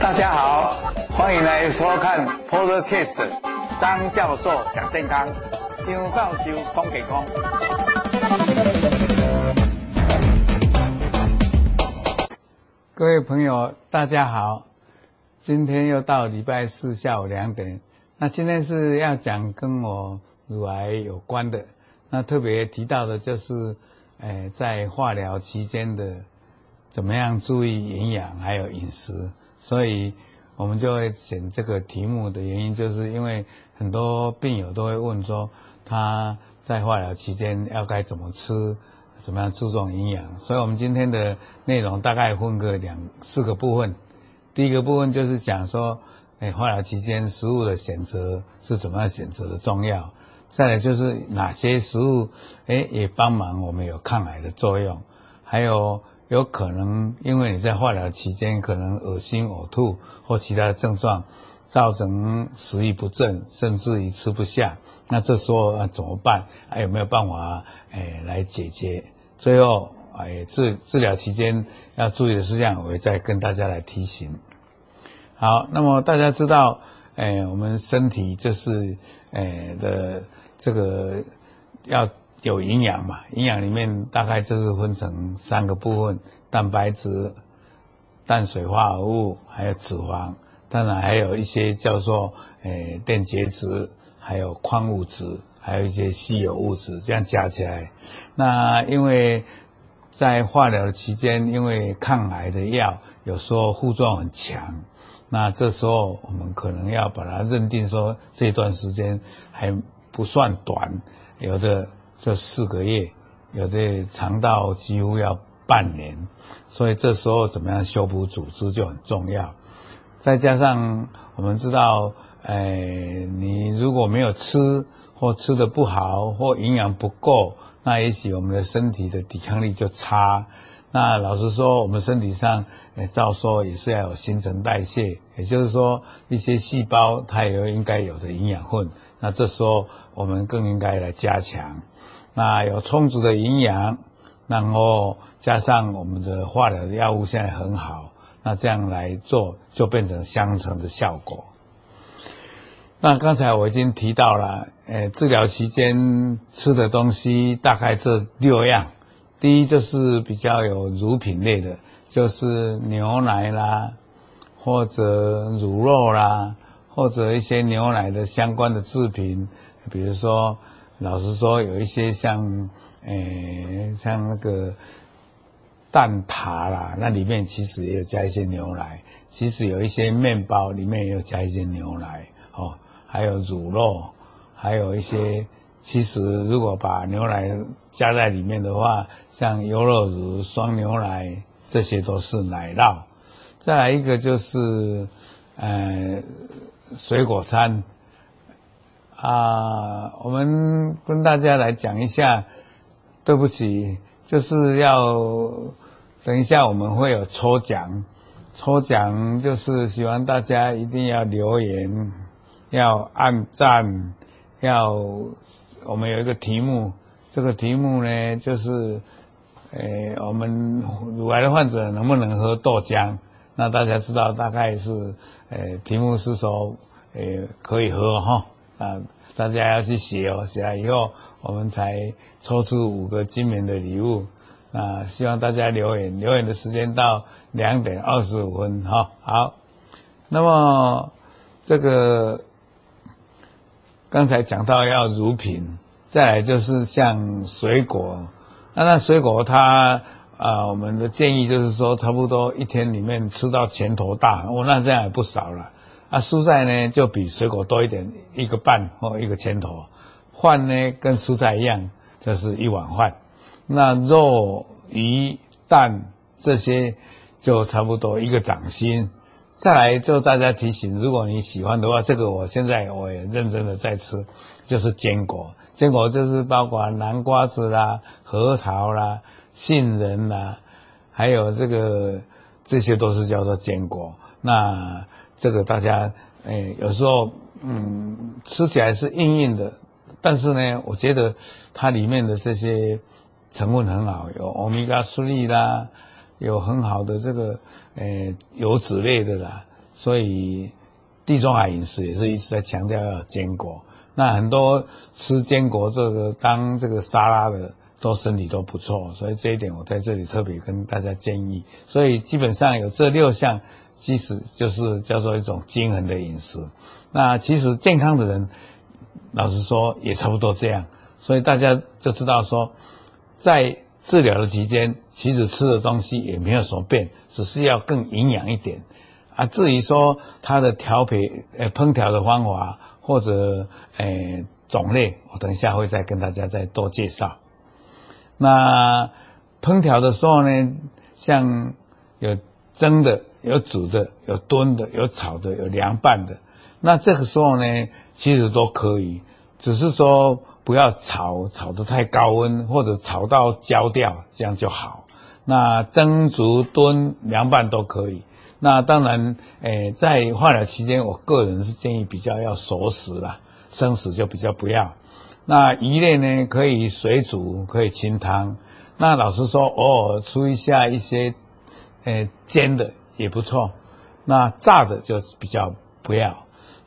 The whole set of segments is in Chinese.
大家好，欢迎来收看 Podcast 张教授讲健康，张教授讲健康。各位朋友，大家好，今天又到礼拜四下午两点，那今天是要讲跟我乳癌有关的，那特别提到的就是，诶，在化疗期间的怎么样注意营养还有饮食。所以，我们就会选这个题目的原因，就是因为很多病友都会问说，他在化疗期间要该怎么吃，怎么样注重营养。所以我们今天的内容大概分个两四个部分。第一个部分就是讲说，哎，化疗期间食物的选择是怎么样选择的重要。再来就是哪些食物，哎，也帮忙我们有抗癌的作用，还有。有可能因为你在化疗期间可能恶心、呕吐或其他的症状，造成食欲不振，甚至于吃不下。那这时候啊怎么办？还有没有办法哎来解决？最后哎治治疗期间要注意的事项，我会再跟大家来提醒。好，那么大家知道，哎我们身体就是哎的这个要。有营养嘛？营养里面大概就是分成三个部分：蛋白质、碳水化合物，还有脂肪。当然还有一些叫做诶电解质，还有矿物质，还有一些稀有物质。这样加起来，那因为在化疗期间，因为抗癌的药有时候副作用很强，那这时候我们可能要把它认定说这段时间还不算短，有的。这四个月，有的长到几乎要半年，所以这时候怎么样修补组织就很重要。再加上我们知道，哎，你如果没有吃或吃的不好或营养不够，那也许我们的身体的抵抗力就差。那老实说，我们身体上，照说也是要有新陈代谢，也就是说一些细胞它也有应该有的营养分。那这时候我们更应该来加强。那有充足的营养，然后加上我们的化疗的药物现在很好，那这样来做就变成相乘的效果。那刚才我已经提到了，呃，治疗期间吃的东西大概这六样。第一就是比较有乳品类的，就是牛奶啦，或者乳酪啦，或者一些牛奶的相关的制品，比如说。老实说，有一些像，诶，像那个蛋挞啦，那里面其实也有加一些牛奶。其实有一些面包里面也有加一些牛奶，哦，还有乳酪，还有一些。其实如果把牛奶加在里面的话，像优酪乳、双牛奶，这些都是奶酪。再来一个就是，呃，水果餐。啊，我们跟大家来讲一下。对不起，就是要等一下我们会有抽奖，抽奖就是希望大家一定要留言，要按赞，要我们有一个题目，这个题目呢就是，呃，我们乳癌的患者能不能喝豆浆？那大家知道大概是，呃，题目是说，呃，可以喝哈。啊，大家要去写哦，写了以后我们才抽出五个精美的礼物。啊，希望大家留言，留言的时间到两点二十五分哈。好，那么这个刚才讲到要乳品，再来就是像水果。那那水果它啊，我们的建议就是说，差不多一天里面吃到拳头大，哦，那这样也不少了。啊，蔬菜呢就比水果多一点，一个半或一个拳头。饭呢跟蔬菜一样，就是一碗饭。那肉、鱼、蛋这些就差不多一个掌心。再来就大家提醒，如果你喜欢的话，这个我现在我也认真的在吃，就是坚果。坚果就是包括南瓜子啦、核桃啦、杏仁啦，还有这个这些都是叫做坚果。那这个大家，诶，有时候，嗯，吃起来是硬硬的，但是呢，我觉得它里面的这些成分很好，有欧米伽三啦，有很好的这个呃油脂类的啦，所以地中海饮食也是一直在强调要坚果。那很多吃坚果这个当这个沙拉的，都身体都不错，所以这一点我在这里特别跟大家建议。所以基本上有这六项，其实就是叫做一种均衡的饮食。那其实健康的人，老实说也差不多这样。所以大家就知道说，在治疗的期间，其实吃的东西也没有什么变，只是要更营养一点。啊，至于说它的调配、呃烹调的方法。或者诶种类，我等一下会再跟大家再多介绍。那烹调的时候呢，像有蒸的、有煮的、有炖的、有炒的、有凉拌的。那这个时候呢，其实都可以，只是说不要炒炒得太高温，或者炒到焦掉，这样就好。那蒸、煮、炖、凉拌都可以。那当然，诶，在化疗期间，我个人是建议比较要熟食啦，生食就比较不要。那鱼类呢，可以水煮，可以清汤。那老实说，偶尔出一下一些，诶，煎的也不错。那炸的就比较不要。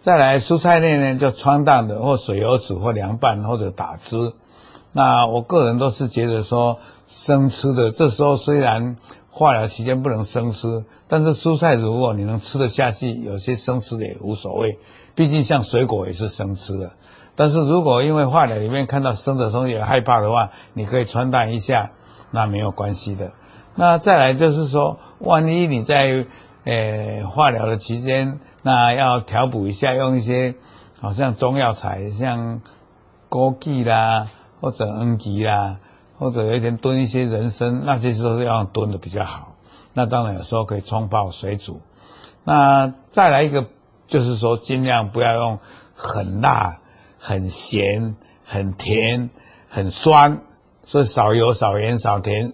再来蔬菜类呢，就汆烫的，或水油煮，或凉拌，或者打汁。那我个人都是觉得说，生吃的，这时候虽然。化疗期间不能生吃，但是蔬菜如果你能吃得下去，有些生吃的也无所谓。毕竟像水果也是生吃的。但是如果因为化疗里面看到生的东西害怕的话，你可以汆烫一下，那没有关系的。那再来就是说，万一你在呃化疗的期间，那要调补一下，用一些好像中药材，像枸杞啦或者黄芪啦。或者有一天炖一些人参，那些时候要炖的比较好。那当然有时候可以冲泡水煮。那再来一个，就是说尽量不要用很辣、很咸、很甜、很酸，所以少油、少盐、少甜。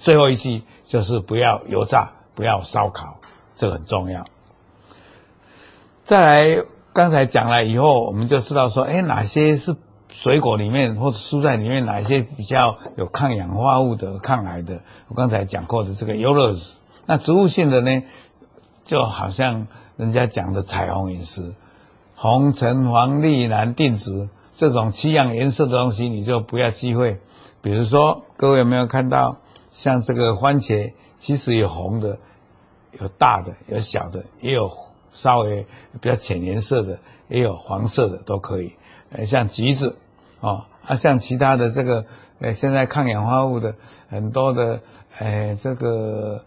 最后一句就是不要油炸，不要烧烤，这很重要。再来，刚才讲了以后，我们就知道说，哎，哪些是。水果里面或者蔬菜里面哪些比较有抗氧化物的、抗癌的？我刚才讲过的这个优酪乳。那植物性的呢，就好像人家讲的彩虹饮食，红、橙、黄、绿、蓝、靛、紫这种七样颜色的东西，你就不要忌讳。比如说，各位有没有看到，像这个番茄，其实有红的，有大的，有小的，也有稍微比较浅颜色的，也有黄色的，都可以。呃，像橘子，哦，啊，像其他的这个，呃，现在抗氧化物的很多的，呃，这个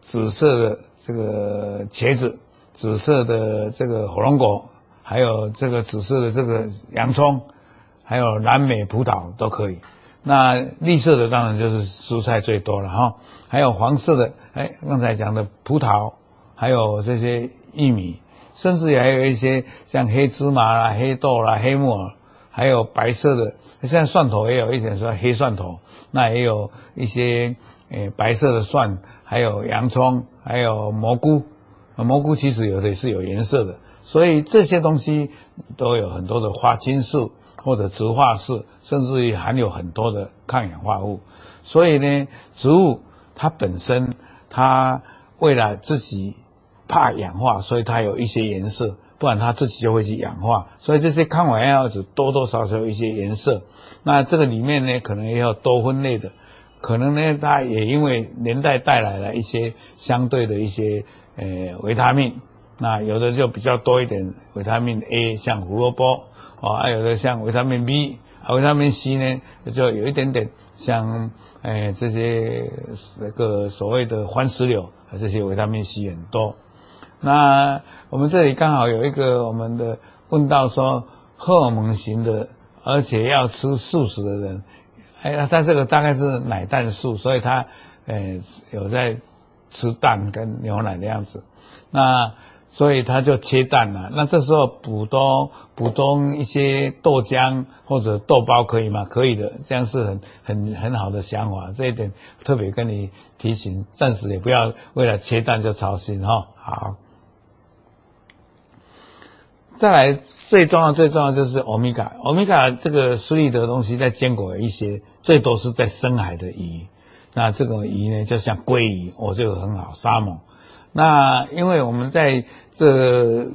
紫色的这个茄子，紫色的这个火龙果，还有这个紫色的这个洋葱，还有蓝莓、葡萄都可以。那绿色的当然就是蔬菜最多了哈，还有黄色的，哎，刚才讲的葡萄，还有这些玉米。甚至还有一些像黑芝麻啦、黑豆啦、黑木耳，还有白色的，现在蒜头也有一点说黑蒜头，那也有一些诶白色的蒜，还有洋葱，还有蘑菇。蘑菇其实有的是有颜色的，所以这些东西都有很多的花青素或者植化式，甚至于含有很多的抗氧化物。所以呢，植物它本身它为了自己。怕氧化，所以它有一些颜色，不然它自己就会去氧化。所以这些抗氧化剂多多少少有一些颜色。那这个里面呢，可能也有多酚类的，可能呢，它也因为年代带来了一些相对的一些呃维他命。那有的就比较多一点维他命 A，像胡萝卜啊，有的像维他命 B，啊，维他命 C 呢，就有一点点像呃这些那个所谓的番石榴，这些维他命 C 很多。那我们这里刚好有一个我们的问到说，荷尔蒙型的，而且要吃素食的人，哎，他这个大概是奶蛋素，所以他呃有在吃蛋跟牛奶的样子，那所以他就切蛋了。那这时候补充补充一些豆浆或者豆包可以吗？可以的，这样是很很很好的想法。这一点特别跟你提醒，暂时也不要为了切蛋就操心哈、哦。好。再来，最重要最重要就是欧米伽。欧米伽这个苏利德的东西在坚果有一些，最多是在深海的鱼。那这个鱼呢，就像鲑鱼，哦，这个很好，沙猛。那因为我们在这。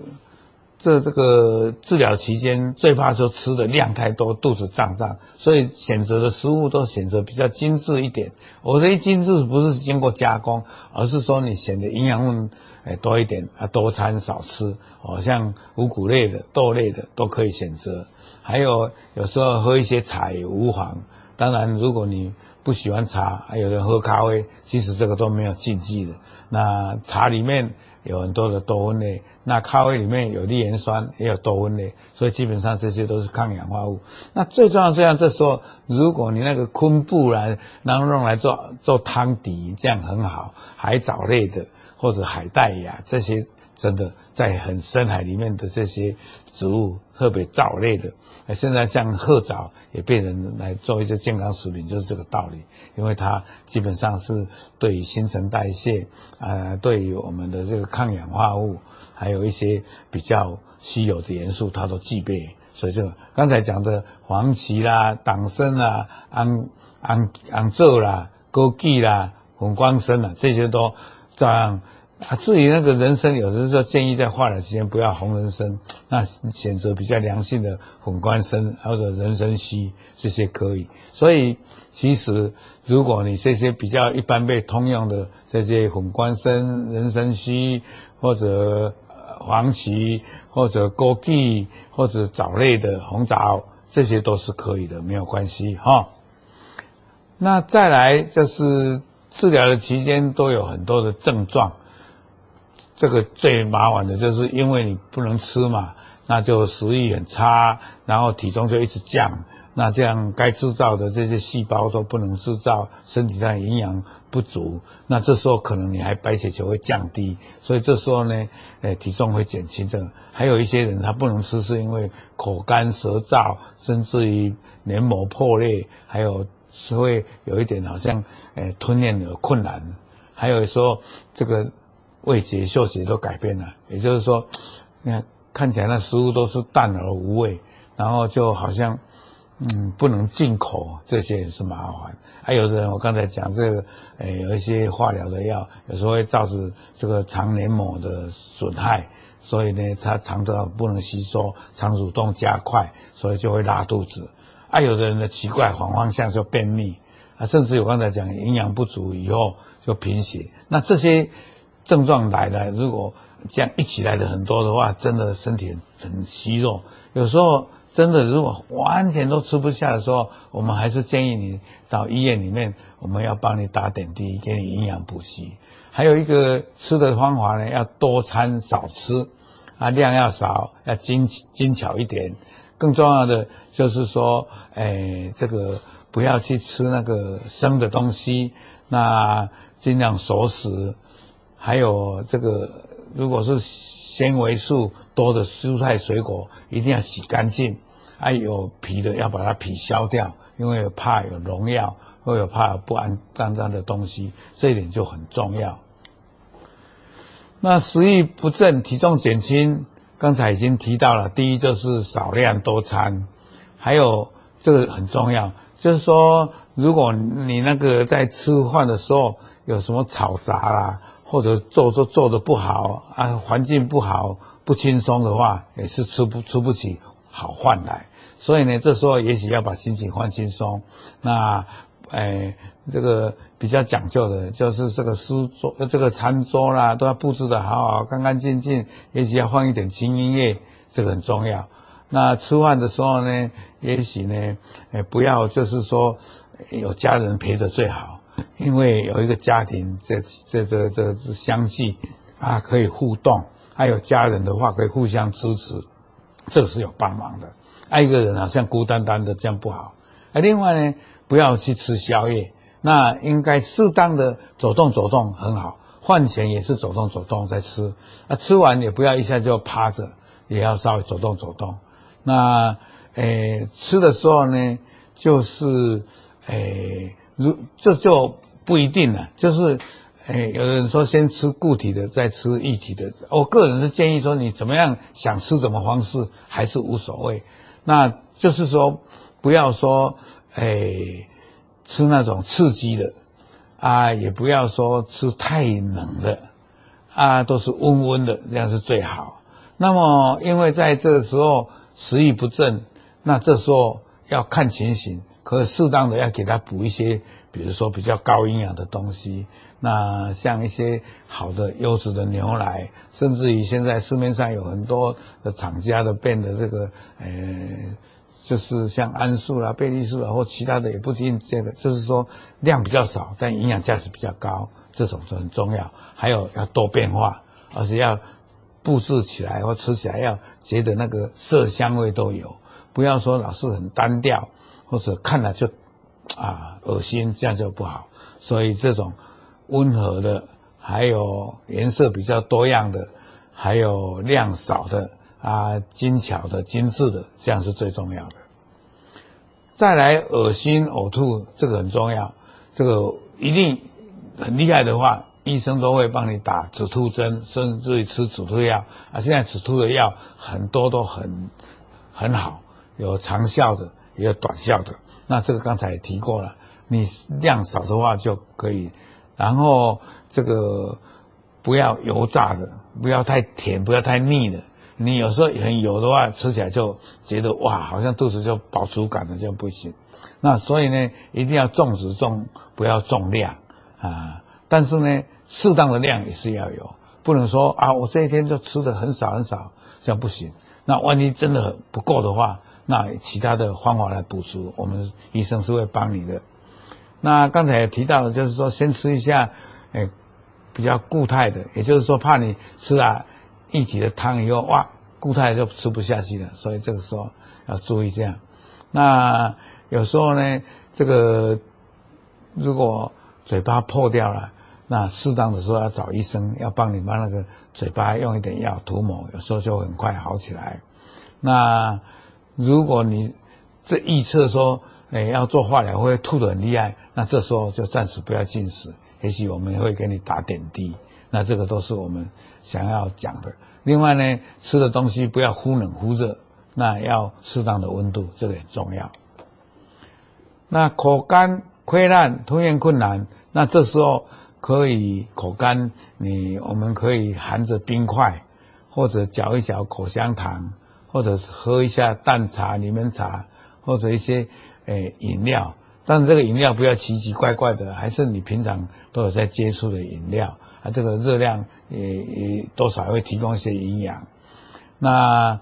这这个治疗期间，最怕说吃的量太多，肚子胀胀，所以选择的食物都选择比较精致一点。我的精致不是经过加工，而是说你选的营养分诶多一点啊，多餐少吃。哦，像五谷类的、豆类的都可以选择。还有有时候喝一些茶也无妨。当然，如果你不喜欢茶，还有人喝咖啡，其实这个都没有禁忌的。那茶里面。有很多的多酚类，那咖啡里面有绿原酸，也有多酚类，所以基本上这些都是抗氧化物。那最重要，这样这时候，如果你那个昆布来，然后用来做做汤底，这样很好。海藻类的或者海带呀，这些。真的在很深海里面的这些植物，特别藻类的，现在像褐藻也被人来做一些健康食品，就是这个道理。因为它基本上是对于新陈代谢，呃，对于我们的这个抗氧化物，还有一些比较稀有的元素，它都具备。所以这个刚才讲的黄芪啦、党参啦、红红红枣啦、枸杞啦、红光参啦，这些都这样。啊，至于那个人参，有的时候建议在化疗期间不要红人参，那选择比较良性的混关参或者人参烯这些可以。所以其实如果你这些比较一般被通用的这些混关参、人参烯或者黄芪或者枸杞或者藻类的红枣，这些都是可以的，没有关系哈。那再来就是治疗的期间都有很多的症状。这个最麻烦的就是因为你不能吃嘛，那就食欲很差，然后体重就一直降，那这样该制造的这些细胞都不能制造，身体上营养不足，那这时候可能你还白血球会降低，所以这时候呢，诶，体重会减轻。这个还有一些人他不能吃，是因为口干舌燥，甚至于黏膜破裂，还有是会有一点好像诶吞咽有困难，还有说这个。味觉、嗅觉都改变了，也就是说，你看看起来那食物都是淡而无味，然后就好像嗯不能进口，这些也是麻烦。还有的人，我刚才讲这个，诶，有一些化疗的药，有时候会造成这个肠黏膜的损害，所以呢，它肠道不能吸收，肠蠕动加快，所以就会拉肚子。还有的人的奇怪反方向就便秘，啊，甚至有刚才讲营养不足以后就贫血，那这些。症状来了，如果这样一起来的很多的话，真的身体很虚弱。有时候真的如果完全都吃不下的时候，我们还是建议你到医院里面，我们要帮你打点滴，给你营养补给。还有一个吃的方法呢，要多餐少吃，啊，量要少，要精精巧一点。更重要的就是说，哎，这个不要去吃那个生的东西，那尽量熟食。还有这个，如果是纤维素多的蔬菜水果，一定要洗干净。还、有皮的要把它皮削掉，因为怕有农药，或者怕有不安脏脏的东西，这一点就很重要。那食欲不振、体重减轻，刚才已经提到了。第一就是少量多餐，还有这个很重要，就是说，如果你那个在吃饭的时候有什么吵杂啦。或者做做做的不好啊，环境不好，不轻松的话，也是吃不吃不起好饭来。所以呢，这时候也许要把心情放轻松。那，哎，这个比较讲究的，就是这个书桌、这个餐桌啦，都要布置的好好、干干净净。也许要放一点轻音乐，这个很重要。那吃饭的时候呢，也许呢，哎，不要就是说有家人陪着最好。因为有一个家庭，这这这这相聚啊，可以互动，还有家人的话可以互相支持，这是有帮忙的。爱一个人好像孤单单的，这样不好。啊，另外呢，不要去吃宵夜，那应该适当的走动走动很好。饭前也是走动走动再吃，啊，吃完也不要一下就趴着，也要稍微走动走动。那诶，吃的时候呢，就是诶。如这就，不一定了，就是，诶，有人说先吃固体的，再吃液体的。我个人是建议说，你怎么样想吃什么方式还是无所谓。那就是说，不要说，诶，吃那种刺激的，啊，也不要说吃太冷的，啊，都是温温的，这样是最好。那么，因为在这个时候食欲不振，那这时候要看情形，可适当的要给他补一些，比如说比较高营养的东西。那像一些好的优质的牛奶，甚至于现在市面上有很多的厂家的变的这个，呃，就是像安素啦、贝利素啦或其他的也不仅这个，就是说量比较少，但营养价值比较高，这种就很重要。还有要多变化，而且要布置起来或吃起来要觉得那个色香味都有，不要说老是很单调，或者看了就啊恶心，这样就不好。所以这种。温和的，还有颜色比较多样的，还有量少的啊，精巧的、精致的，这样是最重要的。再来，恶心呕吐这个很重要，这个一定很厉害的话，医生都会帮你打止吐针，甚至于吃止吐药啊。现在止吐的药很多都很很好，有长效的，也有短效的。那这个刚才也提过了，你量少的话就可以。然后这个不要油炸的，不要太甜，不要太腻的。你有时候很油的话，吃起来就觉得哇，好像肚子就饱足感了，就不行。那所以呢，一定要重质重，不要重量啊。但是呢，适当的量也是要有，不能说啊，我这一天就吃的很少很少，这样不行。那万一真的很不够的话，那其他的方法来补足，我们医生是会帮你的。那刚才也提到了，就是说先吃一下，诶，比较固态的，也就是说怕你吃了一级的汤以后，哇，固态就吃不下去了，所以这个时候要注意这样。那有时候呢，这个如果嘴巴破掉了，那适当的时候要找医生，要帮你把那个嘴巴用一点药涂抹，有时候就很快好起来。那如果你这预测说，诶，要做化疗会吐得很厉害。那这时候就暂时不要进食，也许我们会给你打点滴。那这个都是我们想要讲的。另外呢，吃的东西不要忽冷忽热，那要适当的温度，这个很重要。那口干、溃烂、吞咽困难，那这时候可以口干，你我们可以含着冰块，或者嚼一嚼口香糖，或者是喝一下淡茶、柠檬茶，或者一些诶饮料。但是这个饮料不要奇奇怪怪的，还是你平常都有在接触的饮料啊，这个热量也也多少会提供一些营养。那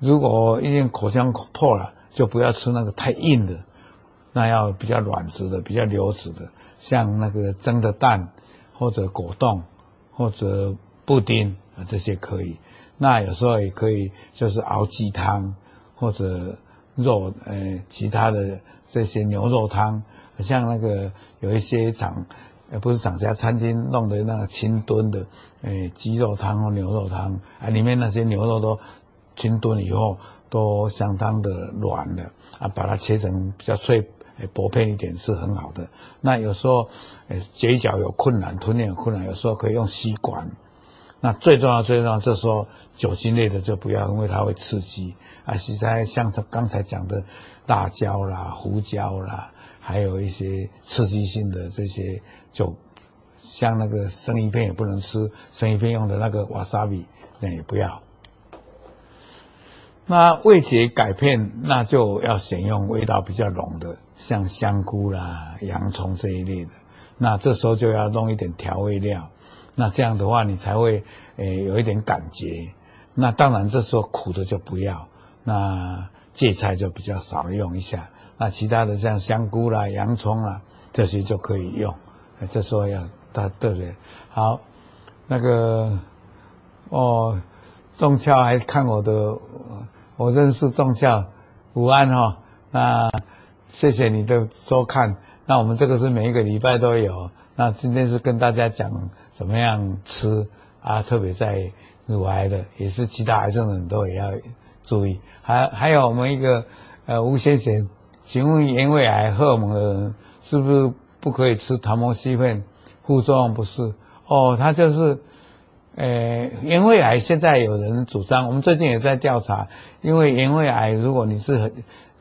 如果因为口腔破了，就不要吃那个太硬的，那要比较软质的、比较流质的，像那个蒸的蛋或者果冻或者布丁啊，这些可以。那有时候也可以就是熬鸡汤或者。肉，呃，其他的这些牛肉汤，像那个有一些厂，呃，不是厂家餐厅弄的那个清炖的，呃，鸡肉汤或牛肉汤，啊，里面那些牛肉都清炖以后都相当的软了，啊，把它切成比较脆，呃，薄片一点是很好的。那有时候，呃，咀嚼有困难，吞咽有困难，有时候可以用吸管。那最重要，最重要，这时候酒精类的就不要，因为它会刺激。啊，实在像他刚才讲的辣椒啦、胡椒啦，还有一些刺激性的这些，就像那个生鱼片也不能吃，生鱼片用的那个瓦萨比那也不要。那味觉改变，那就要选用味道比较浓的，像香菇啦、洋葱这一类的。那这时候就要弄一点调味料。那这样的话，你才会诶、呃、有一点感觉。那当然，这时候苦的就不要。那芥菜就比较少用一下。那其他的像香菇啦、洋葱啦这些就可以用。这时候要它对不对？好，那个哦，仲俏还看我的，我认识仲俏，午安哈、哦。那谢谢你的收看。那我们这个是每一个礼拜都有。那今天是跟大家讲怎么样吃啊，特别在乳癌的，也是其他癌症的人都也要注意。还还有我们一个呃吴先生，请问原位癌荷尔蒙的人是不是不可以吃糖膜西片？副作用不是哦，他就是呃原位癌现在有人主张，我们最近也在调查，因为原位癌如果你是很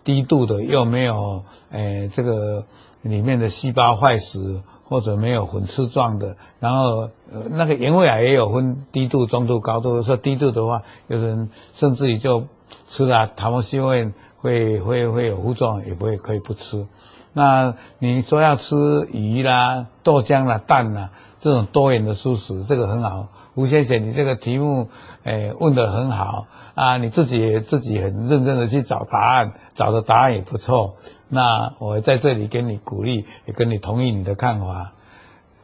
低度的，又没有呃这个里面的细胞坏死。或者没有粉刺状的，然后呃那个盐味啊也有分低度、中度、高度。说低度的话，有人甚至于就吃了塔莫西会会会会有副作用，也不会可以不吃。那你说要吃鱼啦、豆浆啦、蛋啦这种多元的素食，这个很好。吴先生，你这个题目，诶，问得很好啊！你自己也自己很认真的去找答案，找的答案也不错。那我在这里给你鼓励，也跟你同意你的看法。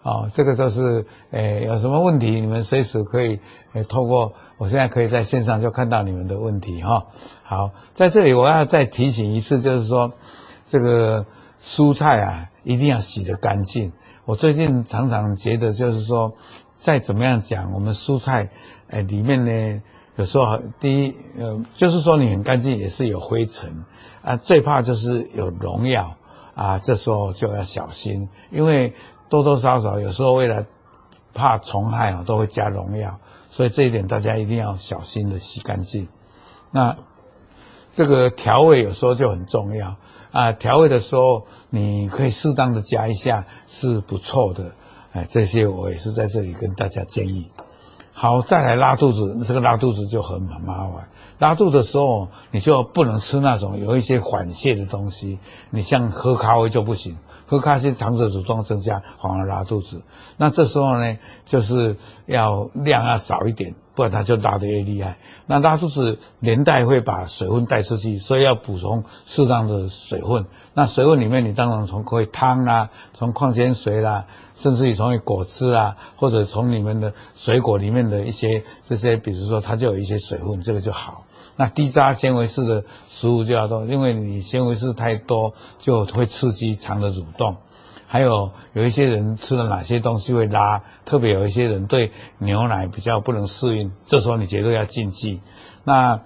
哦，这个就是，诶，有什么问题，你们随时可以，诶，透过我现在可以在线上就看到你们的问题哈。好，在这里我要再提醒一次，就是说，这个。蔬菜啊，一定要洗得干净。我最近常常觉得，就是说，再怎么样讲，我们蔬菜，哎，里面呢，有时候第一，呃，就是说你很干净，也是有灰尘啊。最怕就是有农药啊，这时候就要小心，因为多多少少有时候为了怕虫害啊，都会加农药，所以这一点大家一定要小心的洗干净。那这个调味有时候就很重要。啊，调味的时候你可以适当的加一下，是不错的。哎，这些我也是在这里跟大家建议。好，再来拉肚子，这个拉肚子就很麻烦。拉肚子的时候，你就不能吃那种有一些缓泻的东西，你像喝咖啡就不行。喝咖啡肠子蠕动增加，反而拉肚子。那这时候呢，就是要量要少一点，不然它就拉得越厉害。那拉肚子连带会把水分带出去，所以要补充适当的水分。那水分里面，你当然从可以汤啦，从矿泉水啦，甚至于从果汁啦，或者从里面的水果里面的一些这些，比如说它就有一些水分，这个就好。那低渣纤维质的食物就要多，因为你纤维素太多就会刺激肠的蠕动。还有有一些人吃了哪些东西会拉，特别有一些人对牛奶比较不能适应，这时候你绝对要禁忌。那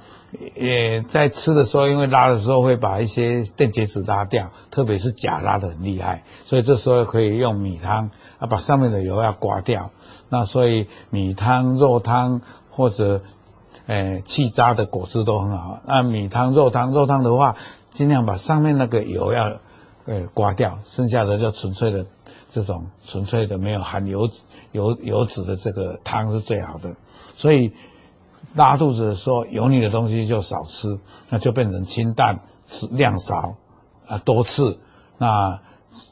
也在吃的时候，因为拉的时候会把一些电解质拉掉，特别是钾拉得很厉害，所以这时候可以用米汤啊，把上面的油要刮掉。那所以米汤、肉汤或者。诶，气渣的果汁都很好。那米汤、肉汤，肉汤的话，尽量把上面那个油要呃刮掉，剩下的就纯粹的这种纯粹的没有含油脂油油脂的这个汤是最好的。所以拉肚子的时候，油腻的东西就少吃，那就变成清淡，吃量少啊，多次。那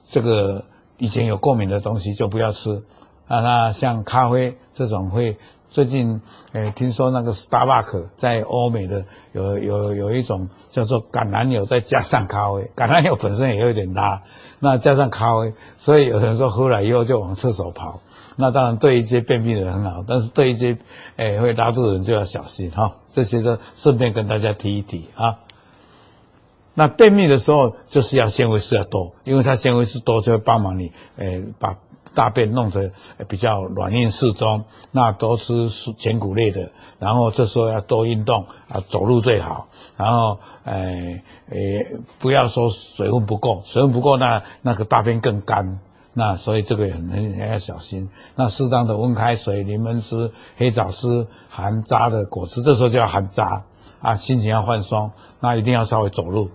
这个以前有过敏的东西就不要吃啊。那像咖啡这种会。最近，诶，听说那个 Starbucks 在欧美的有有有一种叫做橄榄油，再加上咖啡，橄榄油本身也有点拉，那加上咖啡，所以有人说喝了以后就往厕所跑。那当然对一些便秘的人很好，但是对一些诶会拉肚子的人就要小心哈。这些都顺便跟大家提一提啊。那便秘的时候就是要纤维素要多，因为它纤维素多就会帮忙你诶把。大便弄得比较软硬适中，那多吃全谷类的，然后这时候要多运动啊，走路最好。然后，诶诶，不要说水分不够，水分不够那那个大便更干，那所以这个也很很要小心。那适当的温开水、柠檬汁、黑枣汁、含渣的果汁，这时候就要含渣啊。心情要放松，那一定要稍微走路。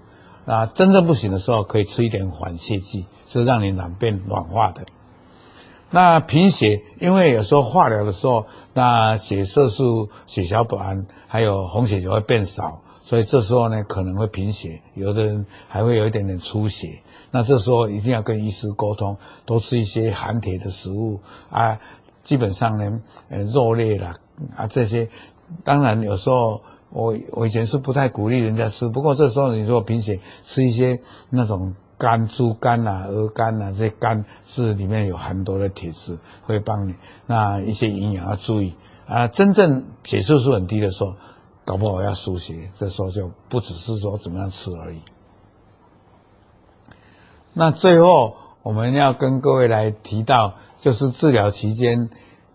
啊，真正不行的时候，可以吃一点缓泻剂，是让你软便软化的。那贫血，因为有时候化疗的时候，那血色素、血小板还有红血球会变少，所以这时候呢可能会贫血，有的人还会有一点点出血。那这时候一定要跟医师沟通，多吃一些含铁的食物啊。基本上呢，呃，肉类啦啊这些，当然有时候我我以前是不太鼓励人家吃，不过这时候你如果贫血，吃一些那种。肝、猪肝呐、啊、鹅肝呐、啊，这些肝是里面有很多的铁质，会帮你。那一些营养要注意啊。真正血色素很低的时候，搞不好要输血，这时候就不只是说怎么样吃而已。那最后我们要跟各位来提到，就是治疗期间，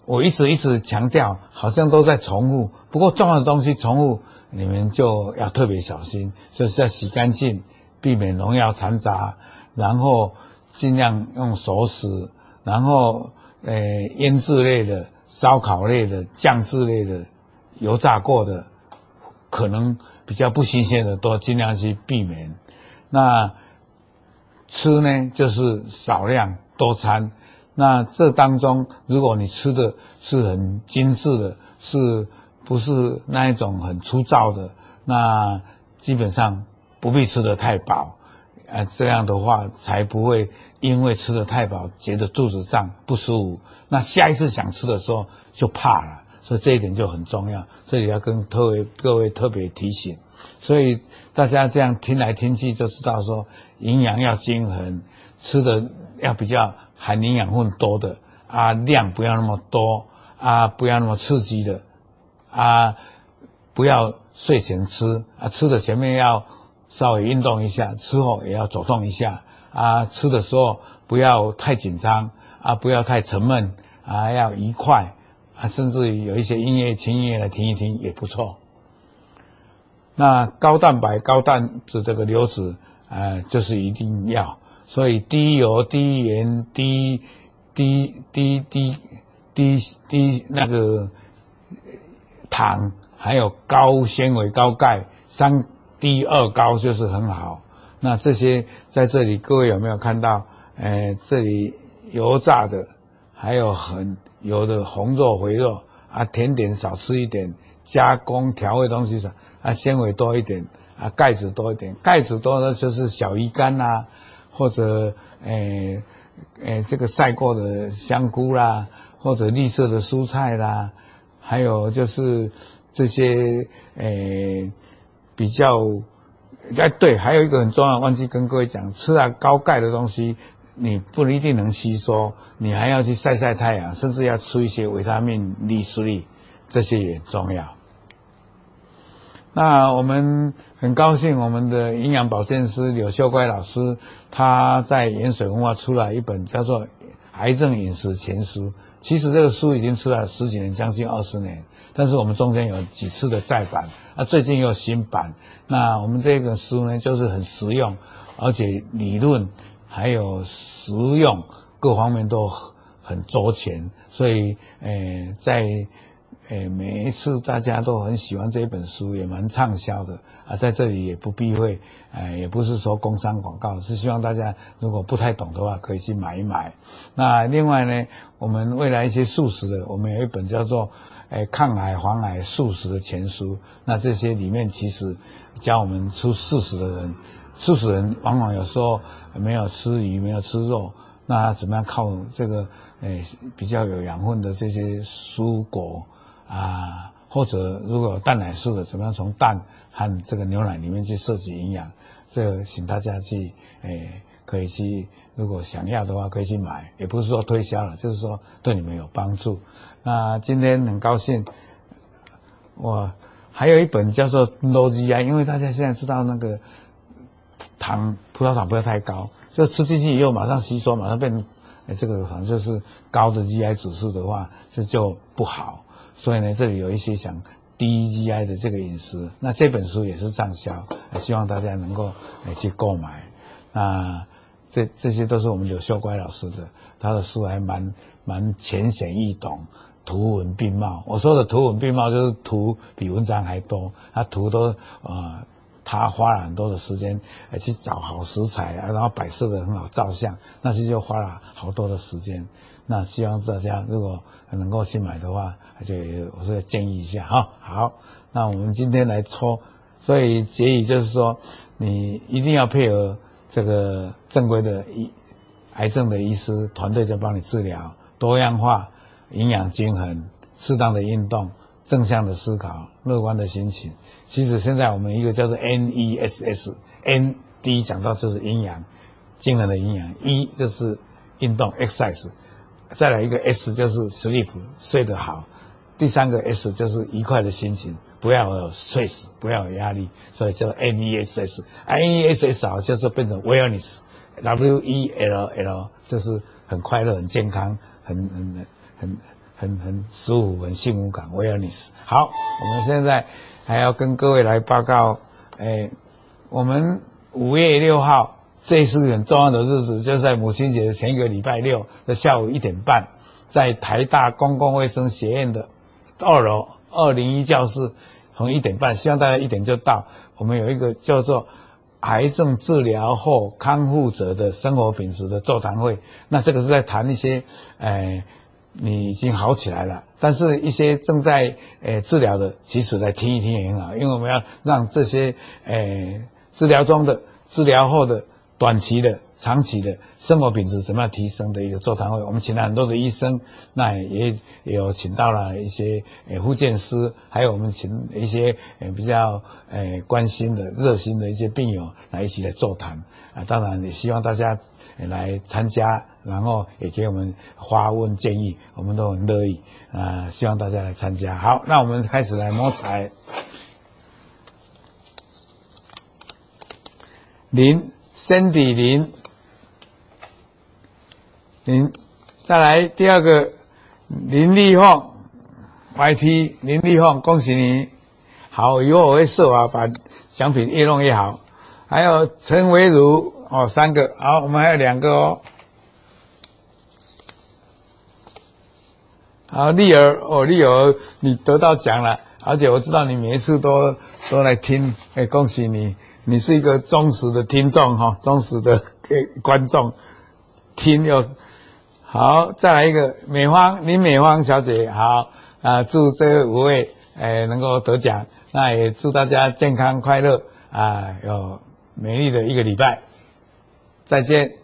我一直一直强调，好像都在重复。不过重要的东西重复，你们就要特别小心，就是要洗干净。避免农药残杂，然后尽量用熟食，然后呃腌制类的、烧烤类的、酱制类的、油炸过的，可能比较不新鲜的都尽量去避免。那吃呢，就是少量多餐，那这当中，如果你吃的是很精致的，是不是那一种很粗糙的？那基本上不必吃得太饱，啊，这样的话才不会因为吃得太饱觉得肚子胀不舒服。那下一次想吃的时候就怕了，所以这一点就很重要。这里要跟各位各位特别提醒，所以大家这样听来听去就知道说，营养要均衡，吃的要比较含营养分多的啊，量不要那么多啊，不要那么刺激的啊，不要。睡前吃啊，吃的前面要稍微运动一下，吃后也要走动一下啊。吃的时候不要太紧张啊，不要太沉闷啊，要愉快啊，甚至于有一些音乐、轻音乐来听一听也不错。那高蛋白、高蛋的这个流质啊，就是一定要，所以低油、低盐、低低低低低低那个糖。还有高纤维、高钙，三低二高就是很好。那这些在这里，各位有没有看到？呃，这里油炸的，还有很油的红肉、肥肉啊，甜点少吃一点，加工调味东西少啊，纤维多一点啊，钙质多一点。钙质多的就是小鱼干啦，或者呃呃这个晒过的香菇啦，或者绿色的蔬菜啦，还有就是。这些诶比较哎对，还有一个很重要，忘记跟各位讲，吃了高钙的东西，你不一定能吸收，你还要去晒晒太阳，甚至要吃一些维他命 D3，这些也重要。那我们很高兴，我们的营养保健师柳秀乖老师，他在盐水文化出了一本叫做《癌症饮食全书》，其实这个书已经出了十几年，将近二十年。但是我们中间有几次的再版，啊，最近又新版。那我们这个书呢，就是很实用，而且理论还有实用各方面都很周全，所以，呃，在。诶，每一次大家都很喜欢这本书，也蛮畅销的啊。在这里也不避讳，呃，也不是说工商广告，是希望大家如果不太懂的话，可以去买一买。那另外呢，我们未来一些素食的，我们有一本叫做《诶抗癌防癌素食的全书》。那这些里面其实教我们吃素食的人，素食人往往有时候没有吃鱼，没有吃肉，那怎么样靠这个诶比较有养分的这些蔬果？啊，或者如果有蛋奶素的，怎么样从蛋和这个牛奶里面去摄取营养？这个请大家去，哎，可以去，如果想要的话，可以去买，也不是说推销了，就是说对你们有帮助。那今天很高兴，我还有一本叫做 Low GI，因为大家现在知道那个糖，葡萄糖不要太高，就吃进去以后马上吸收，马上变，这个好像就是高的 GI 指数的话，这就不好。所以呢，这里有一些想低 GI 的这个饮食，那这本书也是畅销，希望大家能够来去购买。那这这些都是我们柳秀乖老师的，他的书还蛮蛮浅显易懂，图文并茂。我说的图文并茂，就是图比文章还多，他图都呃，他花了很多的时间去找好食材啊，然后摆设的很好照相，那些就花了好多的时间。那希望大家如果能够去买的话，就我是建议一下哈。好，那我们今天来抽，所以结语就是说，你一定要配合这个正规的医癌症的医师团队，就帮你治疗，多样化、营养均衡、适当的运动、正向的思考、乐观的心情。其实现在我们一个叫做 N E S S，N 第一讲到就是营养，均衡的营养，E 就是运动 exercise。再来一个 S 就是 sleep 睡得好，第三个 S 就是愉快的心情，不要有 stress，不要有压力，所以叫 N E S S，N E S S 好就是变成 wellness，W E L L 就是很快乐、很健康、很很很很很舒服、很幸福感，wellness。好，我们现在还要跟各位来报告，哎，我们五月六号。这是很重要的日子，就是在母亲节的前一个礼拜六的下午一点半，在台大公共卫生学院的二楼二零一教室，从一点半，希望大家一点就到。我们有一个叫做癌症治疗后康复者的生活品质的座谈会。那这个是在谈一些，呃，你已经好起来了，但是一些正在呃治疗的，其实来听一听也很好，因为我们要让这些呃治疗中的、治疗后的。短期的、长期的生活品质怎么样提升的一个座谈会，我们请了很多的医生，那也也有请到了一些呃复健师，还有我们请一些呃比较呃关心的、热心的一些病友来一起来座谈啊。当然也希望大家来参加，然后也给我们发问建议，我们都很乐意啊。希望大家来参加。好，那我们开始来摸彩。零。Cindy 林林，再来第二个林立凤，YT 林立凤，恭喜你！好，以后我会设法把奖品越弄越好。还有陈维如哦，三个，好，我们还有两个哦。好，丽儿哦，丽儿，你得到奖了，而且我知道你每一次都都来听，哎，恭喜你！你是一个忠实的听众哈，忠实的给观众，听又好。再来一个美方林美芳小姐，好啊！祝这五位诶能够得奖，那也祝大家健康快乐啊，有美丽的一个礼拜。再见。